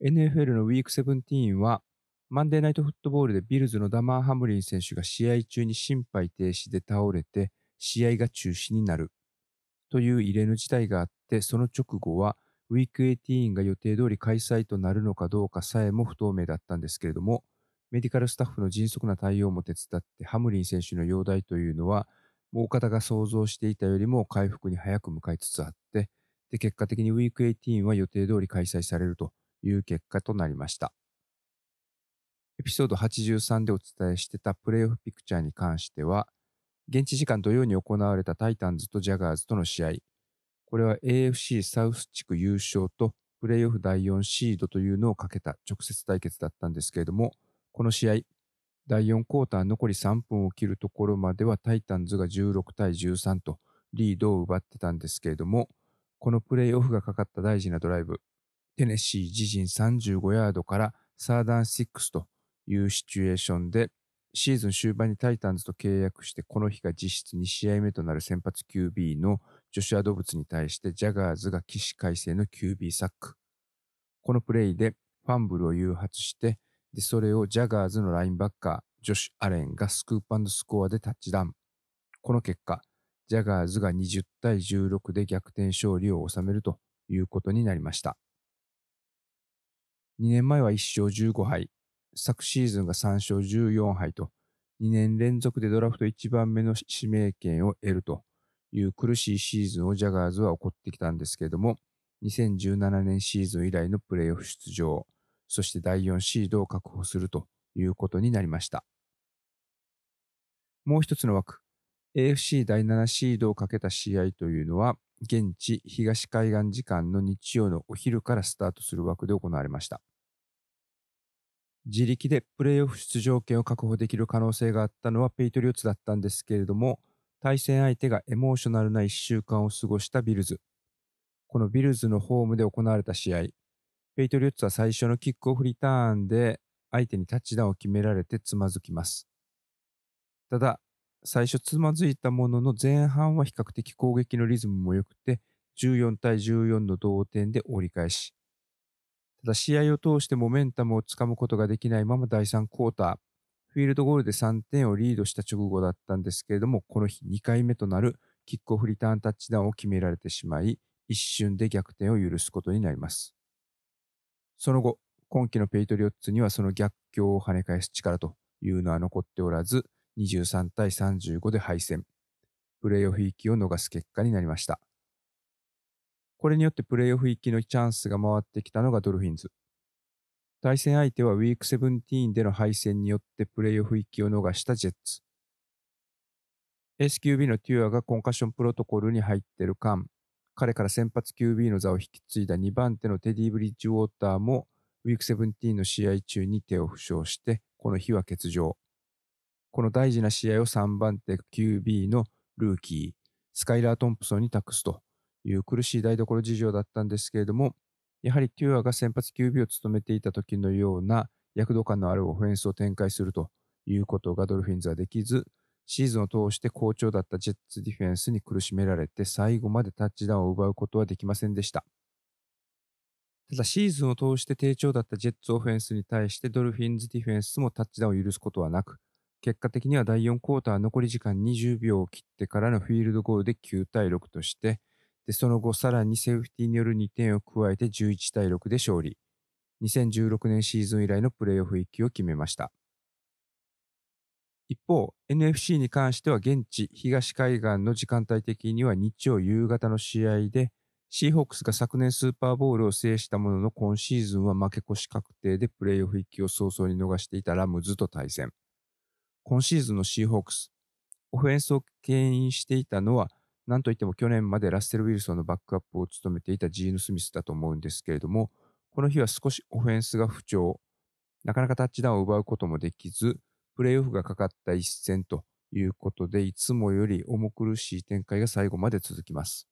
NFL のウィーク17は、マンデーナイトフットボールでビルズのダマー・ハムリン選手が試合中に心肺停止で倒れて、試合が中止になるという異例の事態があって、その直後は、ウィーク18が予定通り開催となるのかどうかさえも不透明だったんですけれども、メディカルスタッフの迅速な対応も手伝ってハムリン選手の容体というのは、大方が想像していたよりも回復に早く向かいつつあって、で、結果的にウィーク18は予定通り開催されるという結果となりました。エピソード83でお伝えしてたプレイオフピクチャーに関しては、現地時間土曜に行われたタイタンズとジャガーズとの試合、これは AFC サウス地区優勝とプレイオフ第4シードというのをかけた直接対決だったんですけれども、この試合、第4クォーター残り3分を切るところまではタイタンズが16対13とリードを奪ってたんですけれども、このプレイオフがかかった大事なドライブ、テネシー自陣35ヤードからサーダン6というシチュエーションで、シーズン終盤にタイタンズと契約して、この日が実質2試合目となる先発 QB のジョシュア・ドブツに対して、ジャガーズが起死回生の QB サック。このプレイでファンブルを誘発して、で、それをジャガーズのラインバッカー、ジョシュ・アレンがスクープスコアでタッチダウン。この結果、ジャガーズが20対16で逆転勝利を収めるということになりました。2年前は1勝15敗、昨シーズンが3勝14敗と、2年連続でドラフト1番目の指名権を得るという苦しいシーズンをジャガーズは起こってきたんですけれども、2017年シーズン以来のプレーオフ出場、そして第4シードを確保するということになりました。もう一つの枠、AFC 第7シードをかけた試合というのは、現地東海岸時間の日曜のお昼からスタートする枠で行われました。自力でプレーオフ出場権を確保できる可能性があったのはペイトリオッツだったんですけれども、対戦相手がエモーショナルな1週間を過ごしたビルズ。このビルズのホームで行われた試合、ペイトリオッツは最初のキックオフリターンで相手にタッチダウンを決められてつまずきます。ただ、最初つまずいたものの前半は比較的攻撃のリズムも良くて、14対14の同点で折り返し、ただ試合を通してモメンタムをつかむことができないまま第3クォーター、フィールドゴールで3点をリードした直後だったんですけれども、この日2回目となるキックオフリターンタッチダウンを決められてしまい、一瞬で逆転を許すことになります。その後、今季のペイトリオッツにはその逆境を跳ね返す力というのは残っておらず、23対35で敗戦。プレーオフ行きを逃す結果になりました。これによってプレーオフ行きのチャンスが回ってきたのがドルフィンズ。対戦相手はウィーク17での敗戦によってプレーオフ行きを逃したジェッツ。SQB のテュアがコンカッションプロトコルに入ってる間、彼から先発 QB の座を引き継いだ2番手のテディ・ブリッジウォーターもウィーク17の試合中に手を負傷して、この日は欠場。この大事な試合を3番手 QB のルーキー、スカイラー・トンプソンに託すという苦しい台所事情だったんですけれども、やはりテュアが先発 QB を務めていた時のような躍動感のあるオフェンスを展開するということがドルフィンズはできず、シーズンを通して好調だったジェッツディフェンスに苦しめられて最後までタッチダウンを奪うことはできませんでした。ただシーズンを通して低調だったジェッツオフェンスに対してドルフィンズディフェンスもタッチダウンを許すことはなく、結果的には第4クォーター残り時間20秒を切ってからのフィールドゴールで9対6として、で、その後さらにセーフティーによる2点を加えて11対6で勝利。2016年シーズン以来のプレーオフ行きを決めました。一方、NFC に関しては現地東海岸の時間帯的には日曜夕方の試合で、シーホークスが昨年スーパーボールを制したものの今シーズンは負け越し確定でプレーオフ行きを早々に逃していたラムズと対戦。今シーズンのシーホークス、オフェンスを牽引していたのはなんといっても去年までラッセル・ウィルソンのバックアップを務めていたジーヌ・スミスだと思うんですけれども、この日は少しオフェンスが不調、なかなかタッチダウンを奪うこともできず、プレーオフがかかった一戦ということで、いつもより重苦しい展開が最後まで続きます。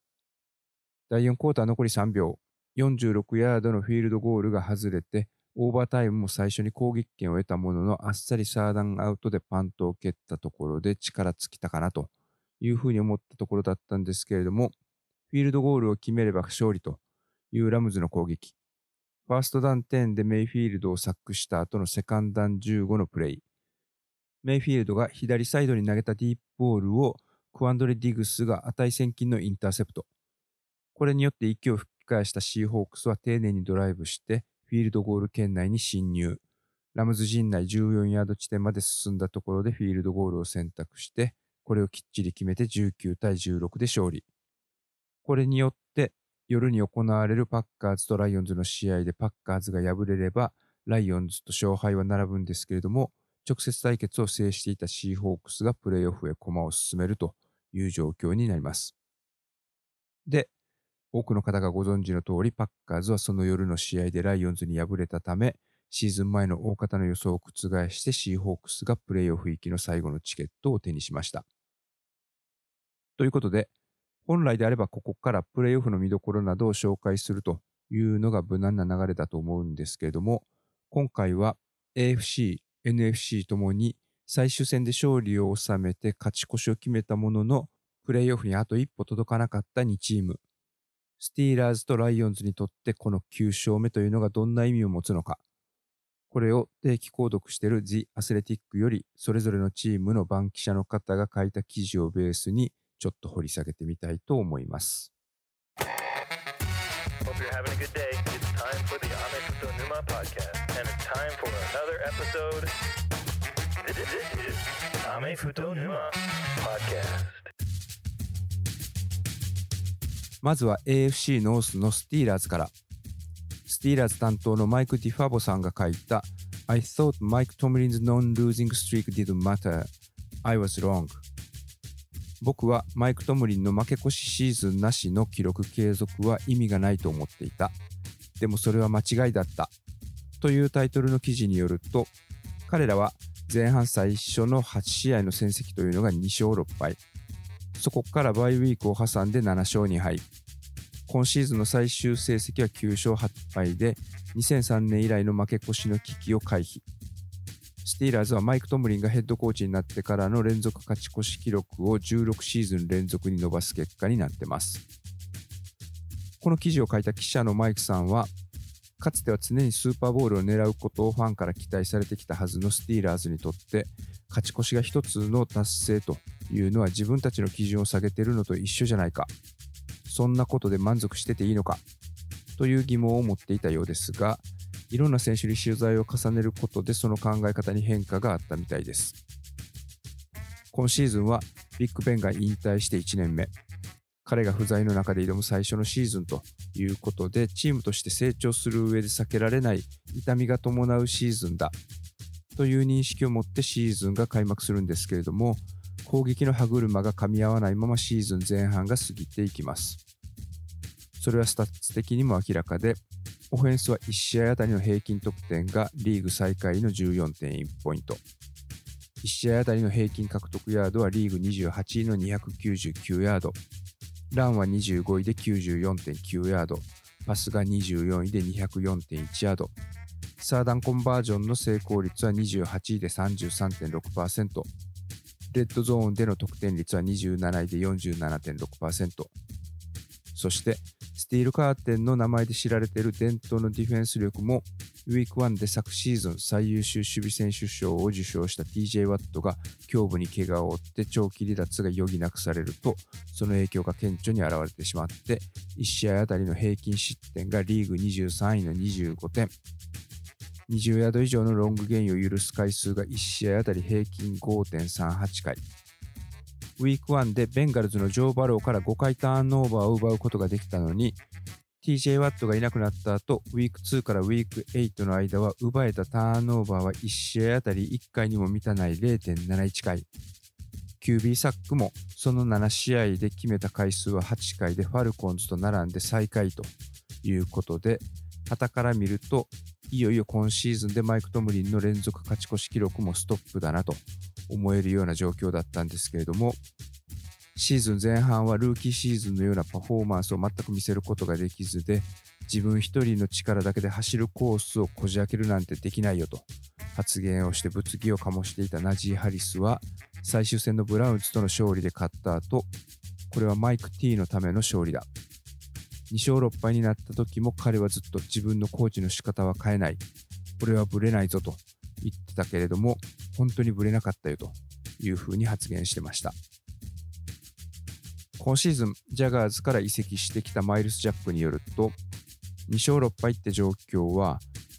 第4クォーター残り3秒、46ヤードのフィールドゴールが外れて、オーバータイムも最初に攻撃権を得たものの、あっさりサーダンアウトでパントを蹴ったところで力尽きたかなというふうに思ったところだったんですけれども、フィールドゴールを決めれば勝利というラムズの攻撃。ファーストダウン10でメイフィールドをサックした後のセカンダウン15のプレイ。メイフィールドが左サイドに投げたディープボールをクワンドレ・ディグスが値千金のインターセプト。これによって息を吹き返したシーホークスは丁寧にドライブしてフィールドゴール圏内に侵入。ラムズ陣内14ヤード地点まで進んだところでフィールドゴールを選択して、これをきっちり決めて19対16で勝利。これによって夜に行われるパッカーズとライオンズの試合でパッカーズが敗れれば、ライオンズと勝敗は並ぶんですけれども、直接対決を制していたシーホークスがプレーオフへ駒を進めるという状況になります。で、多くの方がご存知の通り、パッカーズはその夜の試合でライオンズに敗れたため、シーズン前の大方の予想を覆してシーホークスがプレーオフ行きの最後のチケットを手にしました。ということで、本来であればここからプレーオフの見どころなどを紹介するというのが無難な流れだと思うんですけれども、今回は AFC、NFC ともに最終戦で勝利を収めて勝ち越しを決めたものの、プレーオフにあと一歩届かなかった2チーム、スティーラーズとライオンズにとってこの9勝目というのがどんな意味を持つのか、これを定期購読している The Athletic よりそれぞれのチームの番記者の方が書いた記事をベースにちょっと掘り下げてみたいと思います。まずは AFC ノースのスティーラーズから。スティーラーズ担当のマイク・ディファボさんが書いた I thought Mike Tomlin's non-losing streak didn't matter. I was wrong. 僕はマイク・トムリンの負け越しシーズンなしの記録継続は意味がないと思っていた。でもそれは間違いだった。というタイトルの記事によると、彼らは前半最初の8試合の戦績というのが2勝6敗。そこからバイウィークを挟んで7勝2敗。今シーズンの最終成績は9勝8敗で、2003年以来の負け越しの危機を回避。スティーラーズはマイク・トムリンがヘッドコーチになってからの連続勝ち越し記録を16シーズン連続に伸ばす結果になってます。この記事を書いた記者のマイクさんは、かつては常にスーパーボールを狙うことをファンから期待されてきたはずのスティーラーズにとって、勝ち越しが一つの達成というのは自分たちの基準を下げているのと一緒じゃないか。そんなことで満足してていいのかという疑問を持っていたようですが、いろんな選手に取材を重ねることでその考え方に変化があったみたいです。今シーズンはビッグベンが引退して1年目。彼が不在の中で挑む最初のシーズンということで、チームとして成長する上で避けられない痛みが伴うシーズンだという認識を持ってシーズンが開幕するんですけれども、攻撃の歯車が噛み合わないままシーズン前半が過ぎていきます。それはスタッツ的にも明らかで、オフェンスは1試合あたりの平均得点がリーグ最下位の14.1ポイント。1試合あたりの平均獲得ヤードはリーグ28位の299ヤード。ランは25位で94.9ヤード。パスが24位で204.1ヤード。サーダンコンバージョンの成功率は28位で33.6%。レッドゾーンでの得点率は27位で47.6%。そして、スティールカーテンの名前で知られている伝統のディフェンス力も、ウィーク1で昨シーズン最優秀守備選手賞を受賞した TJ ワットが胸部に怪我を負って長期離脱が余儀なくされると、その影響が顕著に現れてしまって、1試合あたりの平均失点がリーグ23位の25点、20ヤード以上のロングゲインを許す回数が1試合あたり平均5.38回、ウィーク1でベンガルズのジョー・バローから5回ターンオーバーを奪うことができたのに、TJ ワットがいなくなった後、ウィーク2からウィーク8の間は奪えたターンオーバーは1試合あたり1回にも満たない0.71回。QB サックもその7試合で決めた回数は8回でファルコンズと並んで最下位ということで、旗から見ると、いよいよ今シーズンでマイク・トムリンの連続勝ち越し記録もストップだなと思えるような状況だったんですけれども、シーズン前半はルーキーシーズンのようなパフォーマンスを全く見せることができずで、自分一人の力だけで走るコースをこじ開けるなんてできないよと発言をして物議を醸していたナジー・ハリスは最終戦のブラウンズとの勝利で勝った後、これはマイク・ティーのための勝利だ。2勝6敗になった時も彼はずっと自分のコーチの仕方は変えない。これはブレないぞと言ってたけれども、本当にブレなかったよというふうに発言してました。今シーズン、ジャガーズから移籍してきたマイルス・ジャックによると、2勝6敗って状況は、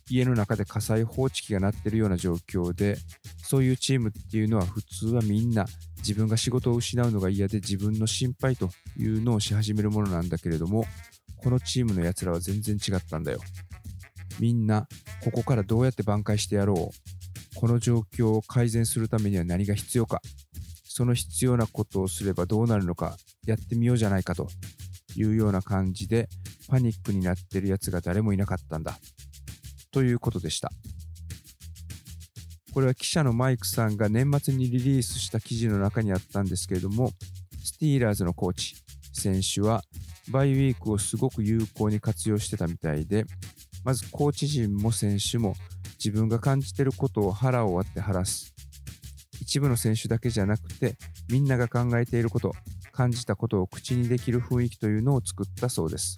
家の中で火災報知器が鳴ってるような状況で、そういうチームっていうのは普通はみんな自分が仕事を失うのが嫌で自分の心配というのをし始めるものなんだけれども、このチームの奴らは全然違ったんだよ。みんな、ここからどうやって挽回してやろう。この状況を改善するためには何が必要か。その必要なことをすればどうなるのか、やってみようじゃないかというような感じで、パニックになってる奴が誰もいなかったんだ。ということでした。これは記者のマイクさんが年末にリリースした記事の中にあったんですけれども、スティーラーズのコーチ、選手はバイウィークをすごく有効に活用してたみたいで、まずコーチ陣も選手も自分が感じてることを腹を割って話す。一部の選手だけじゃなくて、みんなが考えていること、感じたことを口にできる雰囲気というのを作ったそうです。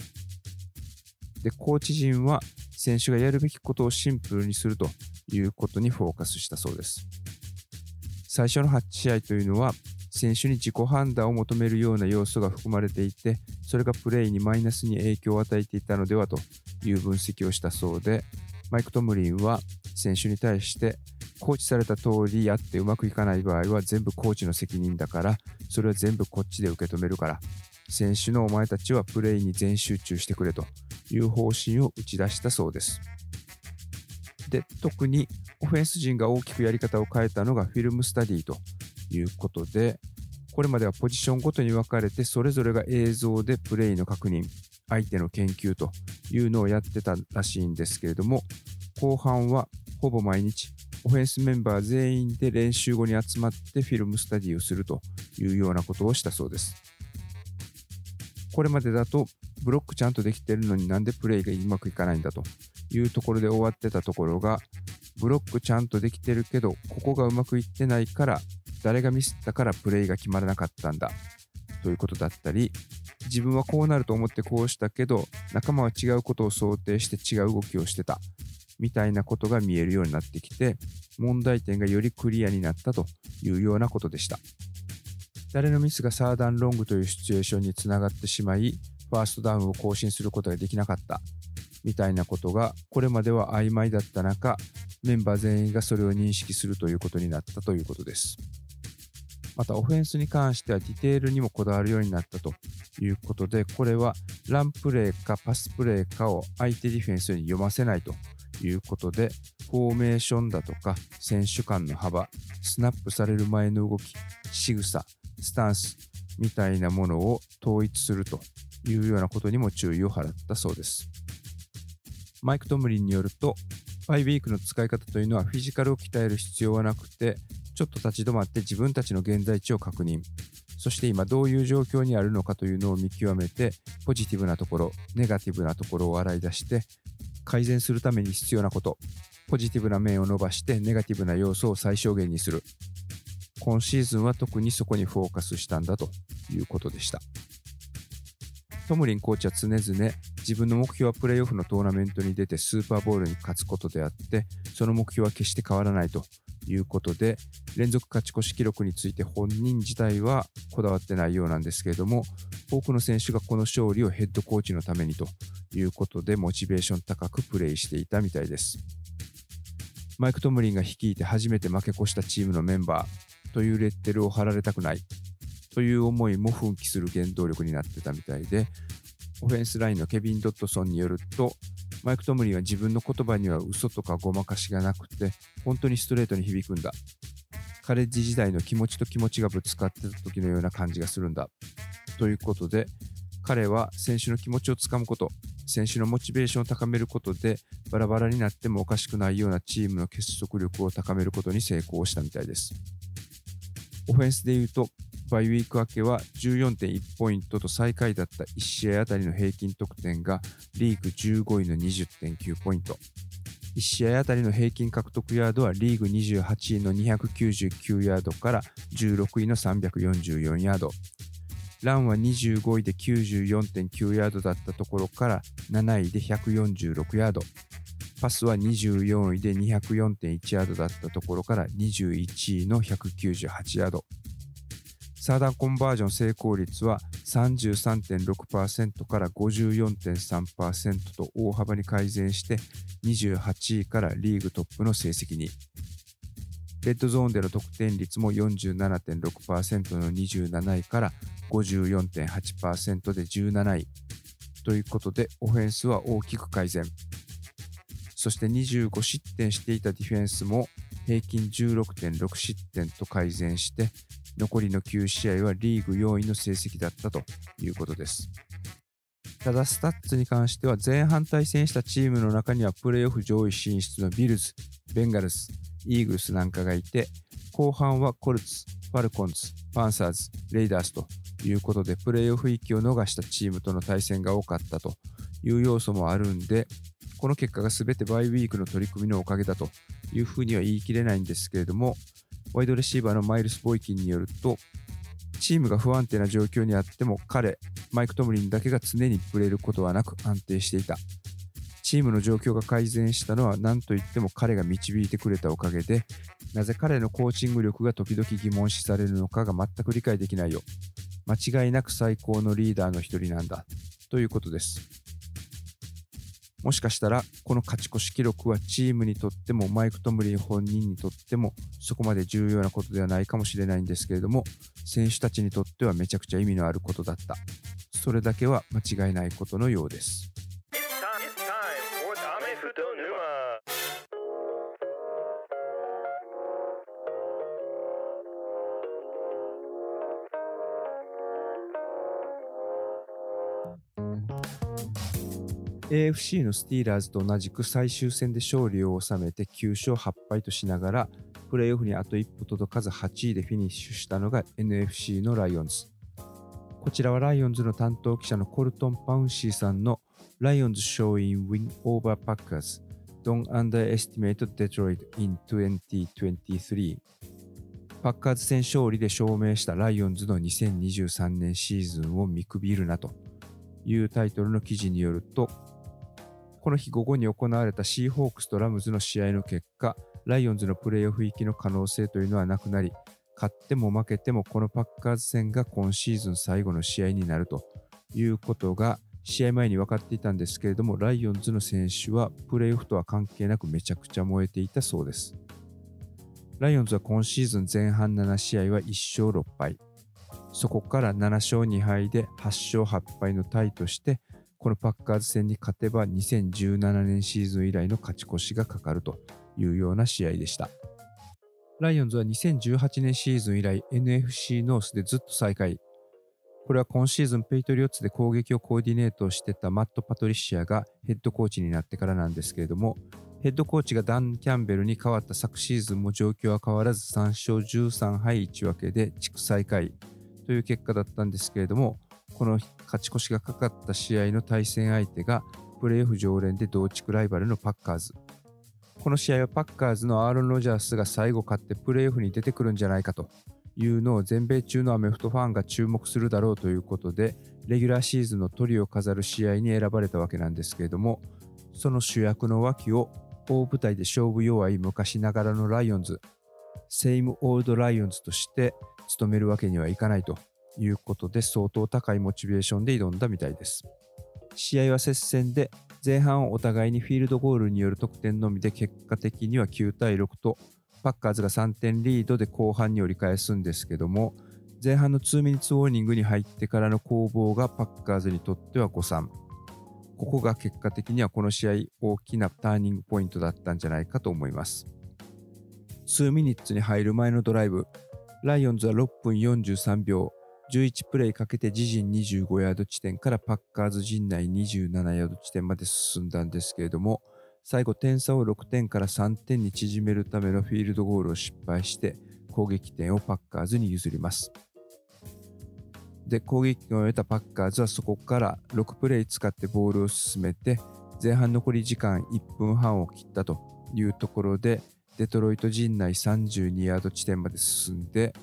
で、コーチ陣は選手がやるべきことをシンプルにするということにフォーカスしたそうです。最初の8試合というのは、選手に自己判断を求めるような要素が含まれていて、それがプレーにマイナスに影響を与えていたのではという分析をしたそうで、マイク・トムリンは選手に対して、コーチされた通りやってうまくいかない場合は全部コーチの責任だから、それは全部こっちで受け止めるから、選手のお前たちはプレーに全集中してくれという方針を打ち出したそうです。で、特にオフェンス陣が大きくやり方を変えたのがフィルムスタディということで、これまではポジションごとに分かれて、それぞれが映像でプレイの確認、相手の研究というのをやってたらしいんですけれども、後半はほぼ毎日、オフェンスメンバー全員で練習後に集まってフィルムスタディをするというようなことをしたそうです。これまでだとブロックちゃんとできてるのになんでプレイがうまくいかないんだというところで終わってたところが、ブロックちゃんとできてるけど、ここがうまくいってないから、誰がミスったからプレイが決まらなかったんだ。ということだったり、自分はこうなると思ってこうしたけど、仲間は違うことを想定して違う動きをしてた。みたいなことが見えるようになってきて、問題点がよりクリアになったというようなことでした。誰のミスがサーダンロングというシチュエーションにつながってしまい、ファーストダウンを更新することができなかった。みたいなことがこれまでは曖昧だった中メンバー全員がそれを認識するということになったということです。またオフェンスに関してはディテールにもこだわるようになったということでこれはランプレーかパスプレーかを相手ディフェンスに読ませないということでフォーメーションだとか選手間の幅スナップされる前の動き仕草スタンスみたいなものを統一するというようなことにも注意を払ったそうです。マイク・トムリンによると、バイウィークの使い方というのはフィジカルを鍛える必要はなくて、ちょっと立ち止まって自分たちの現在地を確認、そして今どういう状況にあるのかというのを見極めて、ポジティブなところ、ネガティブなところを洗い出して、改善するために必要なこと、ポジティブな面を伸ばしてネガティブな要素を最小限にする。今シーズンは特にそこにフォーカスしたんだということでした。トムリンコーチは常々自分の目標はプレーオフのトーナメントに出てスーパーボールに勝つことであってその目標は決して変わらないということで連続勝ち越し記録について本人自体はこだわってないようなんですけれども多くの選手がこの勝利をヘッドコーチのためにということでモチベーション高くプレーしていたみたいです。マイク・トムリンが率いて初めて負け越したチームのメンバーというレッテルを貼られたくないという思いも奮起する原動力になってたみたいで、オフェンスラインのケビン・ドットソンによると、マイク・トムリンは自分の言葉には嘘とかごまかしがなくて、本当にストレートに響くんだ。カレッジ時代の気持ちと気持ちがぶつかってた時のような感じがするんだ。ということで、彼は選手の気持ちをつかむこと、選手のモチベーションを高めることで、バラバラになってもおかしくないようなチームの結束力を高めることに成功したみたいです。オフェンスで言うと、バイウィーク明けは14.1ポイントと最下位だった1試合あたりの平均得点がリーグ15位の20.9ポイント。1試合あたりの平均獲得ヤードはリーグ28位の299ヤードから16位の344ヤード。ランは25位で94.9ヤードだったところから7位で146ヤード。パスは24位で204.1ヤードだったところから21位の198ヤード。サーダンコンバージョン成功率は33.6%から54.3%と大幅に改善して28位からリーグトップの成績に。レッドゾーンでの得点率も47.6%の27位から54.8%で17位。ということで、オフェンスは大きく改善。そして25失点していたディフェンスも平均16.6失点と改善して、残りの9試合はリーグ4位の成績だったということです。ただ、スタッツに関しては前半対戦したチームの中にはプレーオフ上位進出のビルズ、ベンガルス、イーグルスなんかがいて、後半はコルツ、ファルコンズ、パンサーズ、レイダースということで、プレーオフ行きを逃したチームとの対戦が多かったという要素もあるんで、この結果が全てバイウィークの取り組みのおかげだというふうには言い切れないんですけれども、ワイドレシーバーのマイルス・ボイキンによると、チームが不安定な状況にあっても彼、マイク・トムリンだけが常にブレることはなく安定していた。チームの状況が改善したのは何といっても彼が導いてくれたおかげで、なぜ彼のコーチング力が時々疑問視されるのかが全く理解できないよ。間違いなく最高のリーダーの一人なんだ。ということです。もしかしたら、この勝ち越し記録はチームにとってもマイク・トムリン本人にとってもそこまで重要なことではないかもしれないんですけれども、選手たちにとってはめちゃくちゃ意味のあることだった。それだけは間違いないことのようです。AFC のスティーラーズと同じく最終戦で勝利を収めて9勝8敗としながら、プレーオフにあと一歩届かず8位でフィニッシュしたのが NFC のライオンズ。こちらはライオンズの担当記者のコルトン・パウンシーさんのライオンズ showing win over Packers Don't underestimate Detroit in 2023パッカーズ戦勝利で証明したライオンズの2023年シーズンを見くびるなというタイトルの記事によるとこの日午後に行われたシーホークスとラムズの試合の結果、ライオンズのプレーオフ行きの可能性というのはなくなり、勝っても負けてもこのパッカーズ戦が今シーズン最後の試合になるということが試合前に分かっていたんですけれども、ライオンズの選手はプレーオフとは関係なくめちゃくちゃ燃えていたそうです。ライオンズは今シーズン前半7試合は1勝6敗。そこから7勝2敗で8勝8敗のタイとしてこのパッカーズ戦に勝てば2017年シーズン以来の勝ち越しがかかるというような試合でした。ライオンズは2018年シーズン以来 NFC ノースでずっと最下位。これは今シーズンペイトリオッツで攻撃をコーディネートしてたマット・パトリシアがヘッドコーチになってからなんですけれども、ヘッドコーチがダン・キャンベルに変わった昨シーズンも状況は変わらず3勝13敗1分けで地区最下位という結果だったんですけれども、この勝ち越しがかかった試合の対戦相手がプレーオフ常連で同地区ライバルのパッカーズ。この試合はパッカーズのアーロン・ロジャースが最後勝ってプレーオフに出てくるんじゃないかというのを全米中のアメフトファンが注目するだろうということで、レギュラーシーズンのトリを飾る試合に選ばれたわけなんですけれども、その主役の脇を大舞台で勝負弱い昔ながらのライオンズ、セイム・オールド・ライオンズとして務めるわけにはいかないということで相当高いモチベーションで挑んだみたいです。試合は接戦で前半をお互いにフィールドゴールによる得点のみで結果的には9対6とパッカーズが3点リードで後半に折り返すんですけども前半の2ミニッツウォーニングに入ってからの攻防がパッカーズにとっては誤算。ここが結果的にはこの試合大きなターニングポイントだったんじゃないかと思います。2ミニッツに入る前のドライブライオンズは6分43秒。11プレイかけて自陣25ヤード地点からパッカーズ陣内27ヤード地点まで進んだんですけれども、最後点差を6点から3点に縮めるためのフィールドゴールを失敗して攻撃点をパッカーズに譲ります。で、攻撃権を得たパッカーズはそこから6プレイ使ってボールを進めて前半残り時間1分半を切ったというところでデトロイト陣内32ヤード地点まで進んで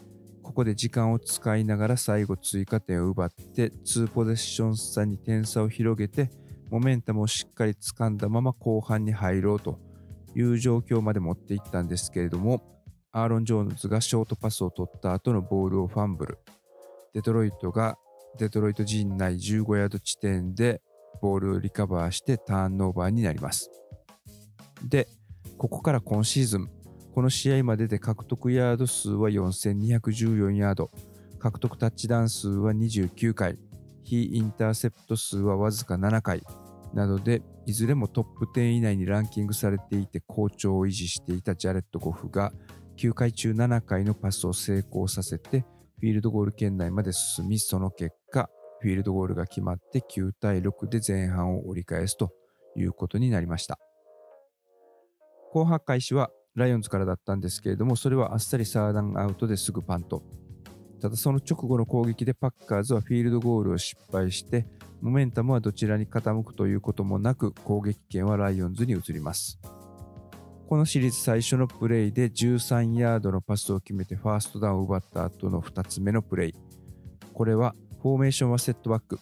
ここで時間を使いながら最後追加点を奪って2ポゼッション差に点差を広げてモメンタムをしっかり掴んだまま後半に入ろうという状況まで持っていったんですけれどもアーロン・ジョーンズがショートパスを取った後のボールをファンブルデトロイトがデトロイト陣内15ヤード地点でボールをリカバーしてターンオーバーになります。で、ここから今シーズン、この試合までで獲得ヤード数は4214ヤード、獲得タッチダウン数は29回、非インターセプト数はわずか7回。などで、いずれもトップ10以内にランキングされていて好調を維持していたジャレット・ゴフが9回中7回のパスを成功させてフィールドゴール圏内まで進み、その結果、フィールドゴールが決まって9対6で前半を折り返すということになりました。後半開始はライオンズからだったんですけれども、それはあっさりスリーアンドアウトですぐパント。ただその直後の攻撃でパッカーズはフィールドゴールを失敗して、モメンタムはどちらに傾くということもなく、攻撃権はライオンズに移ります。このシリーズ最初のプレイで13ヤードのパスを決めてファーストダウンを奪った後の2つ目のプレイ。これはフォーメーションはセットバック、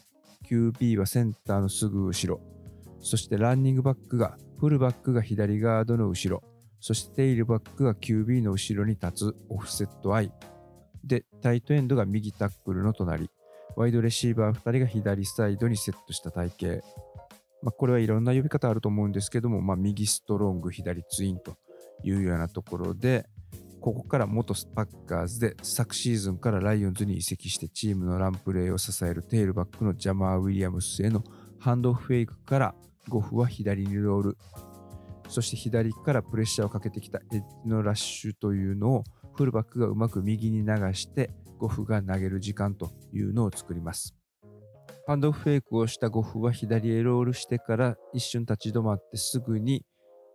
QB はセンターのすぐ後ろ、そしてランニングバックがフルバックが左ガードの後ろ、そしてテイルバックが QB の後ろに立つオフセットアイ。で、タイトエンドが右タックルの隣、ワイドレシーバー2人が左サイドにセットした体型。まあ、これはいろんな呼び方あると思うんですけども、まあ、右ストロング、左ツインというようなところで、ここから元スパッカーズで昨シーズンからライオンズに移籍してチームのランプレーを支えるテールバックのジャマー・ウィリアムスへのハンドオフフェイクからゴフは左にロール、そして左からプレッシャーをかけてきたエッジのラッシュというのをフルバックがうまく右に流してゴフが投げる時間というのを作ります。ハンドフェイクをしたゴフは左へロールしてから一瞬立ち止まってすぐに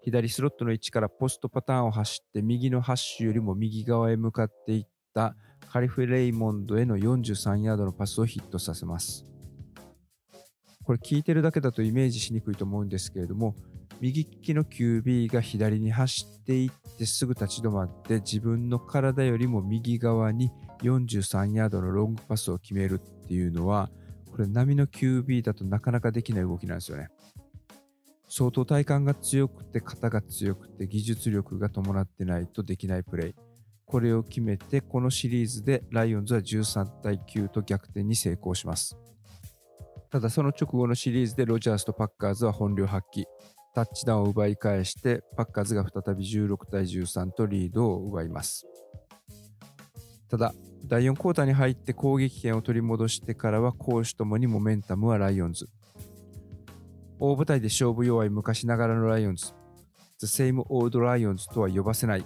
左スロットの位置からポストパターンを走って右のハッシュよりも右側へ向かっていったカリフ・レイモンドへの43ヤードのパスをヒットさせます。これ聞いてるだけだとイメージしにくいと思うんですけれども右利きの QB が左に走っていってすぐ立ち止まって自分の体よりも右側に43ヤードのロングパスを決めるっていうのはこれ波の QB だとなかなかできない動きなんですよね。相当体幹が強くて、肩が強くて、技術力が伴ってないとできないプレイ。これを決めて、このシリーズでライオンズは13対9と逆転に成功します。ただその直後のシリーズでロジャースとパッカーズは本領発揮。タッチダウンを奪い返して、パッカーズが再び16対13とリードを奪います。ただ、第4クォーターに入って攻撃権を取り戻してからは攻守ともにモメンタムはライオンズ。大舞台で勝負弱い昔ながらのライオンズ。The same old Lions とは呼ばせない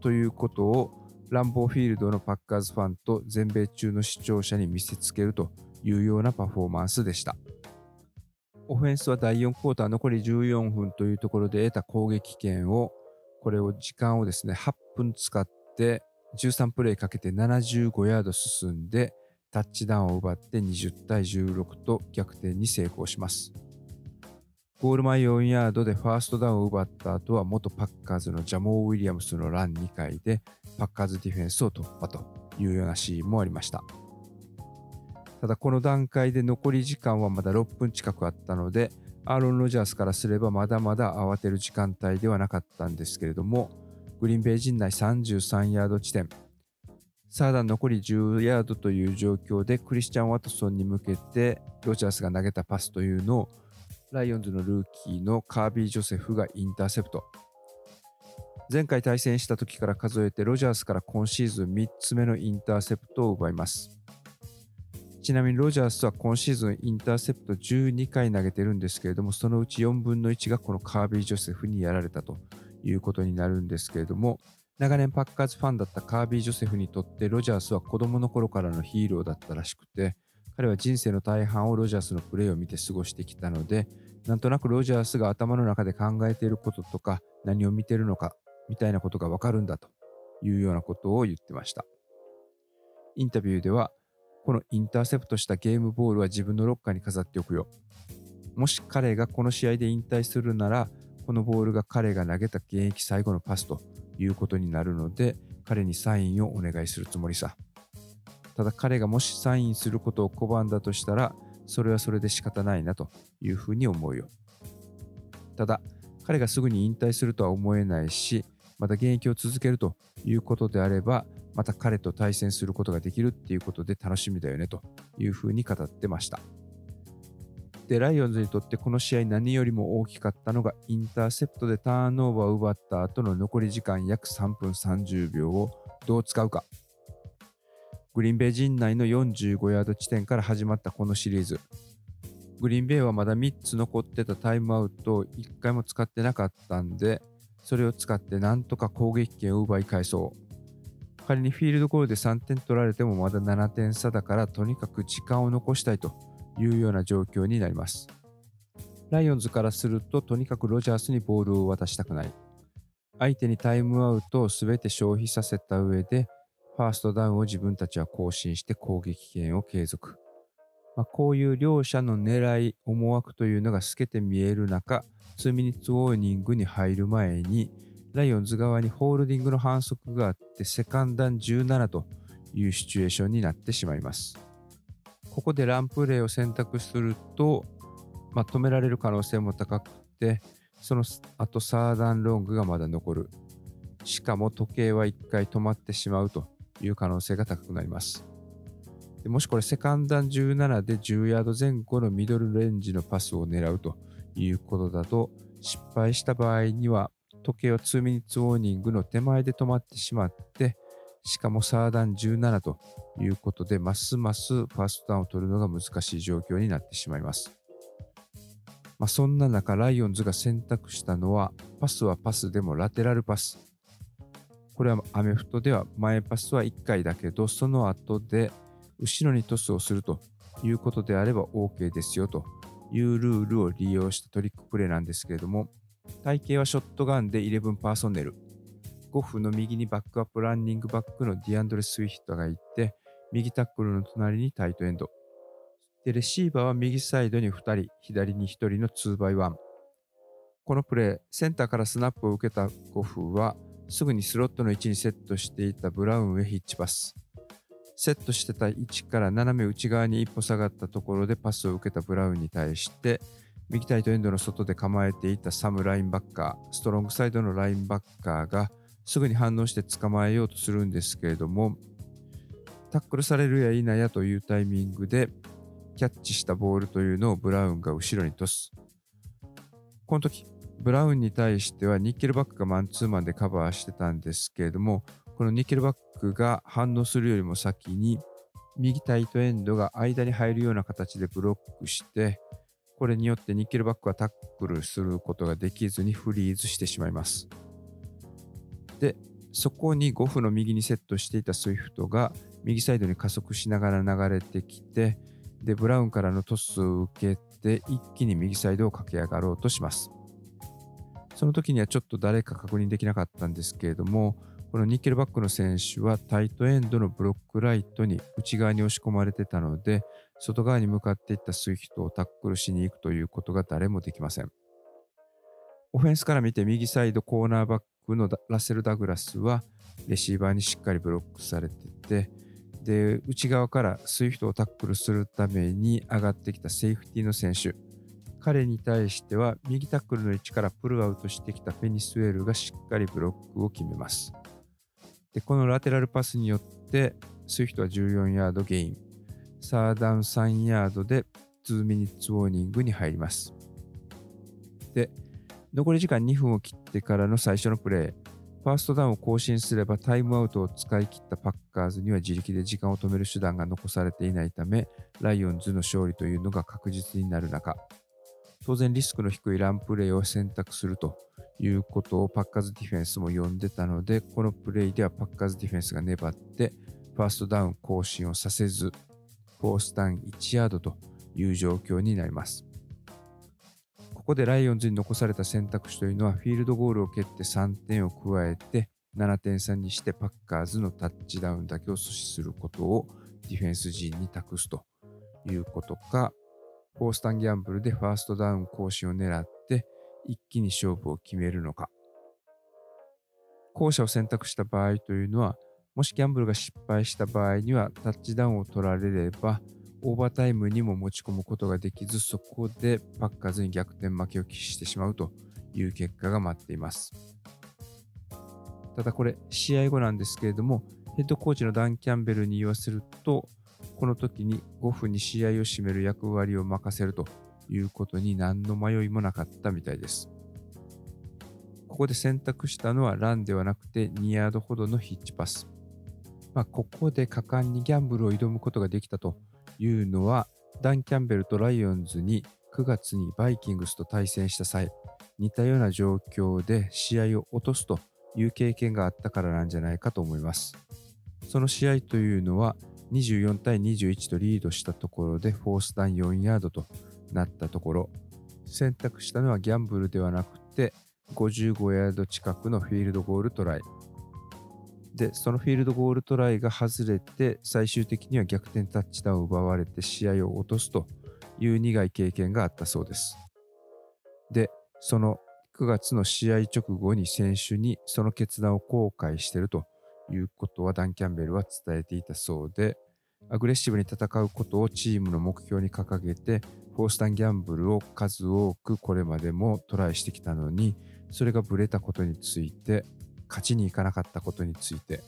ということをランボーフィールドのパッカーズファンと全米中の視聴者に見せつけるというようなパフォーマンスでした。オフェンスは第4クォーター残り14分というところで得た攻撃権をこれを時間をですね8分使って13プレイかけて75ヤード進んでタッチダウンを奪って20対16と逆転に成功します。ゴール前4ヤードでファーストダウンを奪った後は元パッカーズのジャモー・ウィリアムスのラン2回でパッカーズディフェンスを突破というようなシーンもありました。ただこの段階で残り時間はまだ6分近くあったのでアーロン・ロジャースからすればまだまだ慌てる時間帯ではなかったんですけれどもグリーンベイ陣内33ヤード地点。サーダン残り10ヤードという状況でクリスチャン・ワトソンに向けてロジャースが投げたパスというのをライオンズのルーキーのカービー・ジョセフがインターセプト。前回対戦した時から数えてロジャースから今シーズン3つ目のインターセプトを奪います。ちなみにロジャースは今シーズンインターセプト12回投げてるんですけれども、そのうち4分の1がこのカービー・ジョセフにやられたということになるんですけれども、長年パッカーズファンだったカービー・ジョセフにとってロジャースは子供の頃からのヒーローだったらしくて、彼は人生の大半をロジャースのプレーを見て過ごしてきたので、なんとなくロジャースが頭の中で考えていることとか、何を見てるのか、みたいなことがわかるんだというようなことを言ってました。インタビューでは、このインターセプトしたゲームボールは自分のロッカーに飾っておくよ。もし彼がこの試合で引退するなら、このボールが彼が投げた現役最後のパスということになるので、彼にサインをお願いするつもりさ。ただ彼がもしサインすることを拒んだとしたら、それはそれで仕方ないなというふうに思うよ。ただ、彼がすぐに引退するとは思えないし、また現役を続けるということであれば、また彼と対戦することができるっていうことで楽しみだよねというふうに語ってました。で、ライオンズにとってこの試合何よりも大きかったのがインターセプトでターンオーバーを奪った後の残り時間約3分30秒をどう使うか。グリーンベイ陣内の45ヤード地点から始まったこのシリーズ。グリーンベイはまだ3つ残ってたタイムアウトを1回も使ってなかったんで、それを使ってなんとか攻撃権を奪い返そう。仮にフィールドゴールで3点取られてもまだ7点差だからとにかく時間を残したいというような状況になります。ライオンズからするととにかくロジャースにボールを渡したくない。相手にタイムアウトを全て消費させた上でファーストダウンを自分たちは更新して攻撃権を継続。まあ、こういう両者の狙い、思惑というのが透けて見える中、2ミニッツウォーニングに入る前に、ライオンズ側にホールディングの反則があって、セカンダン17というシチュエーションになってしまいます。ここでランプレーを選択すると、まあ、止められる可能性も高くて、その後サーダンロングがまだ残る。しかも時計は1回止まってしまうという可能性が高くなります。でもしこれセカンダン17で10ヤード前後のミドルレンジのパスを狙うということだと失敗した場合には時計は2ミニッツウォーニングの手前で止まってしまってしかもサーダン17ということでますますファーストダウンを取るのが難しい状況になってしまいます。まあ、そんな中ライオンズが選択したのはパスはパスでもラテラルパスこれはアメフトでは前パスは1回だけど、その後で後ろにトスをするということであれば OK ですよというルールを利用したトリックプレーなんですけれども、隊形はショットガンで11パーソネル。ゴフの右にバックアップランニングバックのディアンドレ・スウィフトがいて、右タックルの隣にタイトエンド。で、レシーバーは右サイドに2人、左に1人の 2x1。このプレー、センターからスナップを受けたゴフは、すぐにスロットの位置にセットしていたブラウンへヒッチパス。セットしてた位置から斜め内側に一歩下がったところでパスを受けたブラウンに対して、右タイトエンドの外で構えていたサムラインバッカー、ストロングサイドのラインバッカーがすぐに反応して捕まえようとするんですけれども、タックルされるや否やというタイミングでキャッチしたボールというのをブラウンが後ろにトス。この時、ブラウンに対してはニッケルバックがマンツーマンでカバーしてたんですけれども、このニッケルバックが反応するよりも先に、右タイトエンドが間に入るような形でブロックして、これによってニッケルバックはタックルすることができずにフリーズしてしまいます。で、そこにゴフの右にセットしていたスイフトが右サイドに加速しながら流れてきて、で、ブラウンからのトスを受けて一気に右サイドを駆け上がろうとします。その時にはちょっと誰か確認できなかったんですけれども、このニッケルバックの選手はタイトエンドのブロックライトに内側に押し込まれてたので、外側に向かっていったスイフトをタックルしに行くということが誰もできません。オフェンスから見て右サイドコーナーバックのラスール・ダグラスはレシーバーにしっかりブロックされてて、で、内側からスイフトをタックルするために上がってきたセーフティーの選手、彼に対しては右タックルの位置からプルアウトしてきたペネイ・スウェールがしっかりブロックを決めます。でこのラテラルパスによってスイフトは14ヤードゲイン、サードダウン3ヤードで2ミニッツウォーニングに入ります。で、残り時間2分を切ってからの最初のプレー、ファーストダウンを更新すればタイムアウトを使い切ったパッカーズには自力で時間を止める手段が残されていないため、ライオンズの勝利というのが確実になる中、当然リスクの低いランプレーを選択するということをパッカーズディフェンスも呼んでたので、このプレイではパッカーズディフェンスが粘って、ファーストダウン更新をさせず、フォースダウン1ヤードという状況になります。ここでライオンズに残された選択肢というのは、フィールドゴールを蹴って3点を加えて、7点差にしてパッカーズのタッチダウンだけを阻止することをディフェンス陣に託すということか、フォースタンギャンブルでファーストダウン更新を狙って一気に勝負を決めるのか。後者を選択した場合というのは、もしギャンブルが失敗した場合にはタッチダウンを取られればオーバータイムにも持ち込むことができずそこでパッカーズに逆転負けを喫してしまうという結果が待っています。ただこれ試合後なんですけれどもヘッドコーチのダン・キャンベルに言わせるとこの時に5分に試合を締める役割を任せるということに何の迷いもなかったみたいです。ここで選択したのはランではなくて2ヤードほどのヒッチパス。まあ、ここで果敢にギャンブルを挑むことができたというのはダン・キャンベルとライオンズに9月にバイキングスと対戦した際似たような状況で試合を落とすという経験があったからなんじゃないかと思います。その試合というのは24対21とリードしたところでフォースダウン4ヤードとなったところ選択したのはギャンブルではなくて55ヤード近くのフィールドゴールトライでそのフィールドゴールトライが外れて最終的には逆転タッチダウンを奪われて試合を落とすという苦い経験があったそうです。でその9月の試合直後に選手にその決断を後悔しているということはダン・キャンベルは伝えていたそうで、アグレッシブに戦うことをチームの目標に掲げて、フォースタンギャンブルを数多くこれまでもトライしてきたのに、それがブレたことについて、勝ちにいかなかったことについて、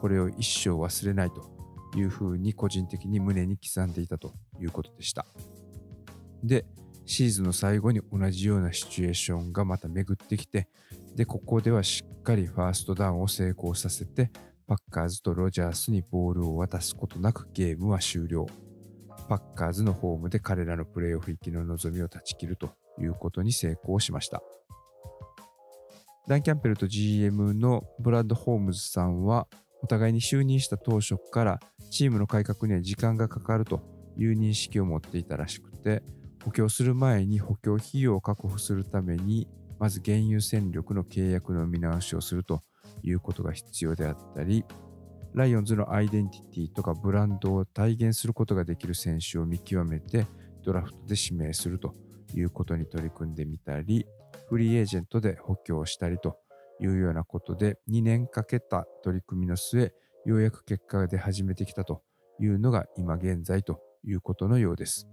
これを一生忘れないというふうに個人的に胸に刻んでいたということでした。で、シーズンの最後に同じようなシチュエーションがまた巡ってきて、で、ここではしっかりファーストダウンを成功させて、パッカーズとロジャースにボールを渡すことなくゲームは終了。パッカーズのホームで彼らのプレーオフ行きの望みを断ち切るということに成功しました。ダン・キャンペルと GM のブラッド・ホームズさんは、お互いに就任した当初からチームの改革には時間がかかるという認識を持っていたらしくて、補強する前に補強費用を確保するためにまず原油戦力の契約の見直しをするということが必要であったり、ライオンズのアイデンティティとかブランドを体現することができる選手を見極めてドラフトで指名するということに取り組んでみたり、フリーエージェントで補強したりというようなことで2年かけた取り組みの末、ようやく結果が出始めてきたというのが今現在ということのようです。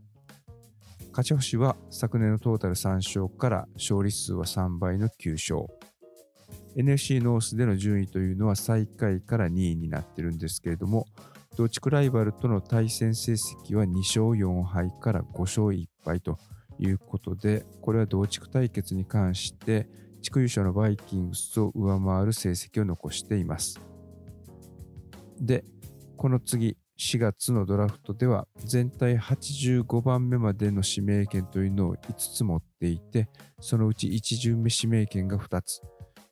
勝ち星は昨年のトータル3勝から勝利数は3倍の9勝。NFC ノースでの順位というのは最下位から2位になってるんですけれども、同地区ライバルとの対戦成績は2勝4敗から5勝1敗ということで、これは同地区対決に関して地区優勝のバイキングスを上回る成績を残しています。で、この次、4月のドラフトでは全体85番目までの指名権というのを5つ持っていて、そのうち1巡目指名権が2つ、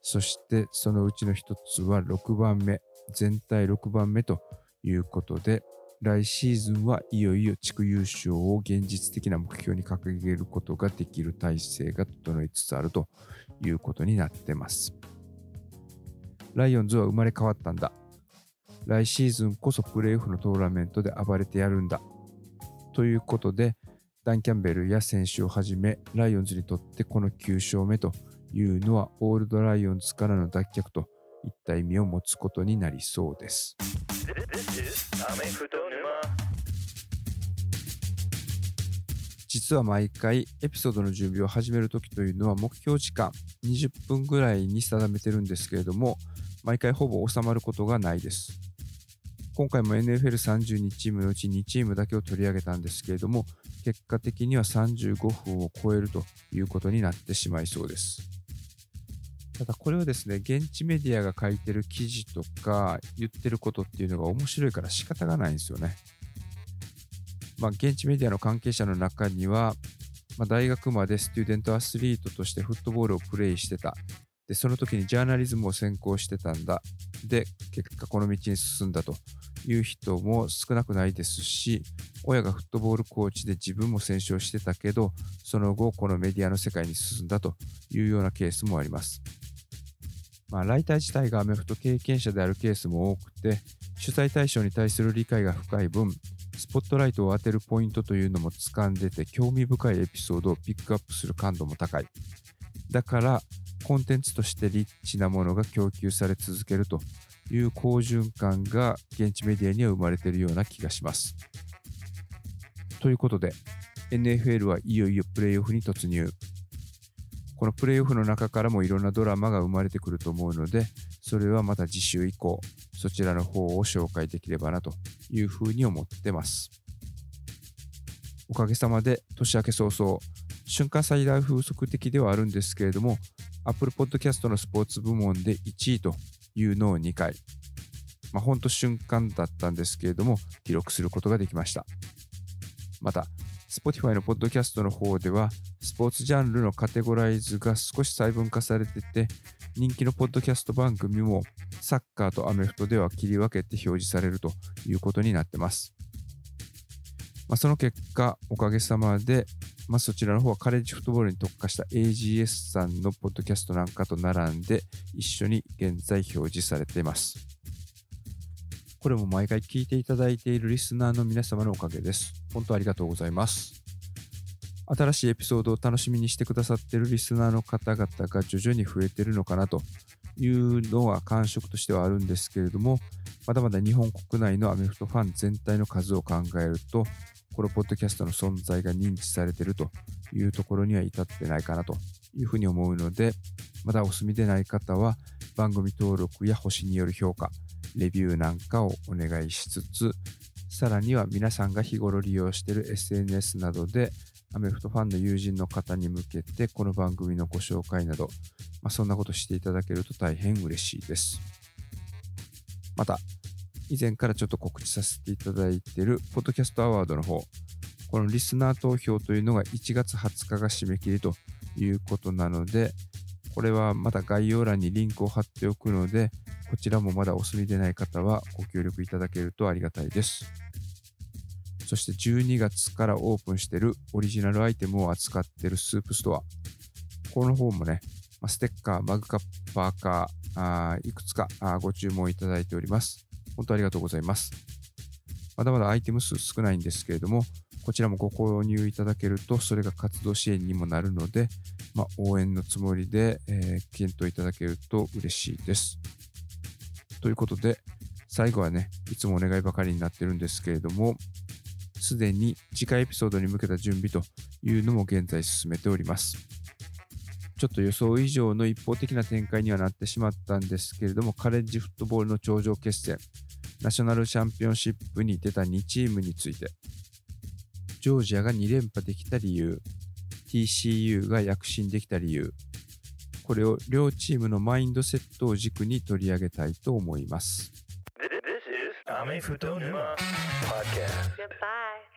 そしてそのうちの1つは6番目、全体6番目ということで、来シーズンはいよいよ地区優勝を現実的な目標に掲げることができる体制が整いつつあるということになってます。ライオンズは生まれ変わったんだ。来シーズンこそプレーオフのトーナメントで暴れてやるんだ。ということで、ダン・キャンベルや選手をはじめ、ライオンズにとってこの9勝目というのは、オールドライオンズからの脱却といった意味を持つことになりそうです。実は毎回エピソードの準備を始めるときというのは目標時間20分ぐらいに定めてるんですけれども毎回ほぼ収まることがないです。今回も NFL32 チームのうち2チームだけを取り上げたんですけれども、結果的には35分を超えるということになってしまいそうです。ただこれはですね、現地メディアが書いてる記事とか言ってることっていうのが面白いから仕方がないんですよね。まあ、現地メディアの関係者の中には、まあ、大学までスチューデントアスリートとしてフットボールをプレイしてた。で、その時にジャーナリズムを専攻してたんだ。で、結果この道に進んだという人も少なくないですし、親がフットボールコーチで自分も選手をしてたけど、その後このメディアの世界に進んだというようなケースもあります。まあ、ライター自体がアメフト経験者であるケースも多くて、取材対象に対する理解が深い分、スポットライトを当てるポイントというのも掴んでて、興味深いエピソードをピックアップする感度も高い。だから、コンテンツとしてリッチなものが供給され続けるという好循環が現地メディアには生まれているような気がします。ということで、NFL はいよいよプレイオフに突入。このプレイオフの中からもいろんなドラマが生まれてくると思うので、それはまた次週以降、そちらの方を紹介できればなというふうに思ってます。おかげさまで年明け早々、瞬間最大風速的ではあるんですけれども、Apple Podcast のスポーツ部門で1位というのを2回、まあ、ほんと瞬間だったんですけれども、記録することができました。また、Spotify のポッドキャストの方では、スポーツジャンルのカテゴライズが少し細分化されてて、人気のポッドキャスト番組もサッカーとアメフトでは切り分けて表示されるということになってます。まあ、その結果、おかげさまで、まあ、そちらの方はカレッジフットボールに特化した AGS さんのポッドキャストなんかと並んで一緒に現在表示されています。これも毎回聞いていただいているリスナーの皆様のおかげです。本当ありがとうございます。新しいエピソードを楽しみにしてくださっているリスナーの方々が徐々に増えているのかなというのは感触としてはあるんですけれども、まだまだ日本国内のアメフトファン全体の数を考えると、このポッドキャストの存在が認知されているというところには至ってないかなというふうに思うので、まだお住みでない方は番組登録や星による評価、レビューなんかをお願いしつつ、さらには皆さんが日頃利用している SNS などでアメフトファンの友人の方に向けてこの番組のご紹介など、まあ、そんなことしていただけると大変嬉しいです。また、以前からちょっと告知させていただいているポッドキャストアワードの方、このリスナー投票というのが1月20日が締め切りということなので、これはまた概要欄にリンクを貼っておくので、こちらもまだお済みでない方はご協力いただけるとありがたいです。そして12月からオープンしてるオリジナルアイテムを扱ってるスープストア。この方もね、ステッカー、マグカップ、パーカー、いくつかご注文いただいております。本当ありがとうございます。まだまだアイテム数少ないんですけれども、こちらもご購入いただけると、それが活動支援にもなるので、まあ、応援のつもりで、えー、検討いただけると嬉しいです。ということで、最後はね、いつもお願いばかりになってるんですけれども、すでに次回エピソードに向けた準備というのも現在進めております。ちょっと予想以上の一方的な展開にはなってしまったんですけれども、カレッジフットボールの頂上決戦、ナショナルチャンピオンシップに出た2チームについて、ジョージアが2連覇できた理由、TCU が躍進できた理由、これを両チームのマインドセットを軸に取り上げたいと思います。This is アメフト沼 Podcast. Goodbye.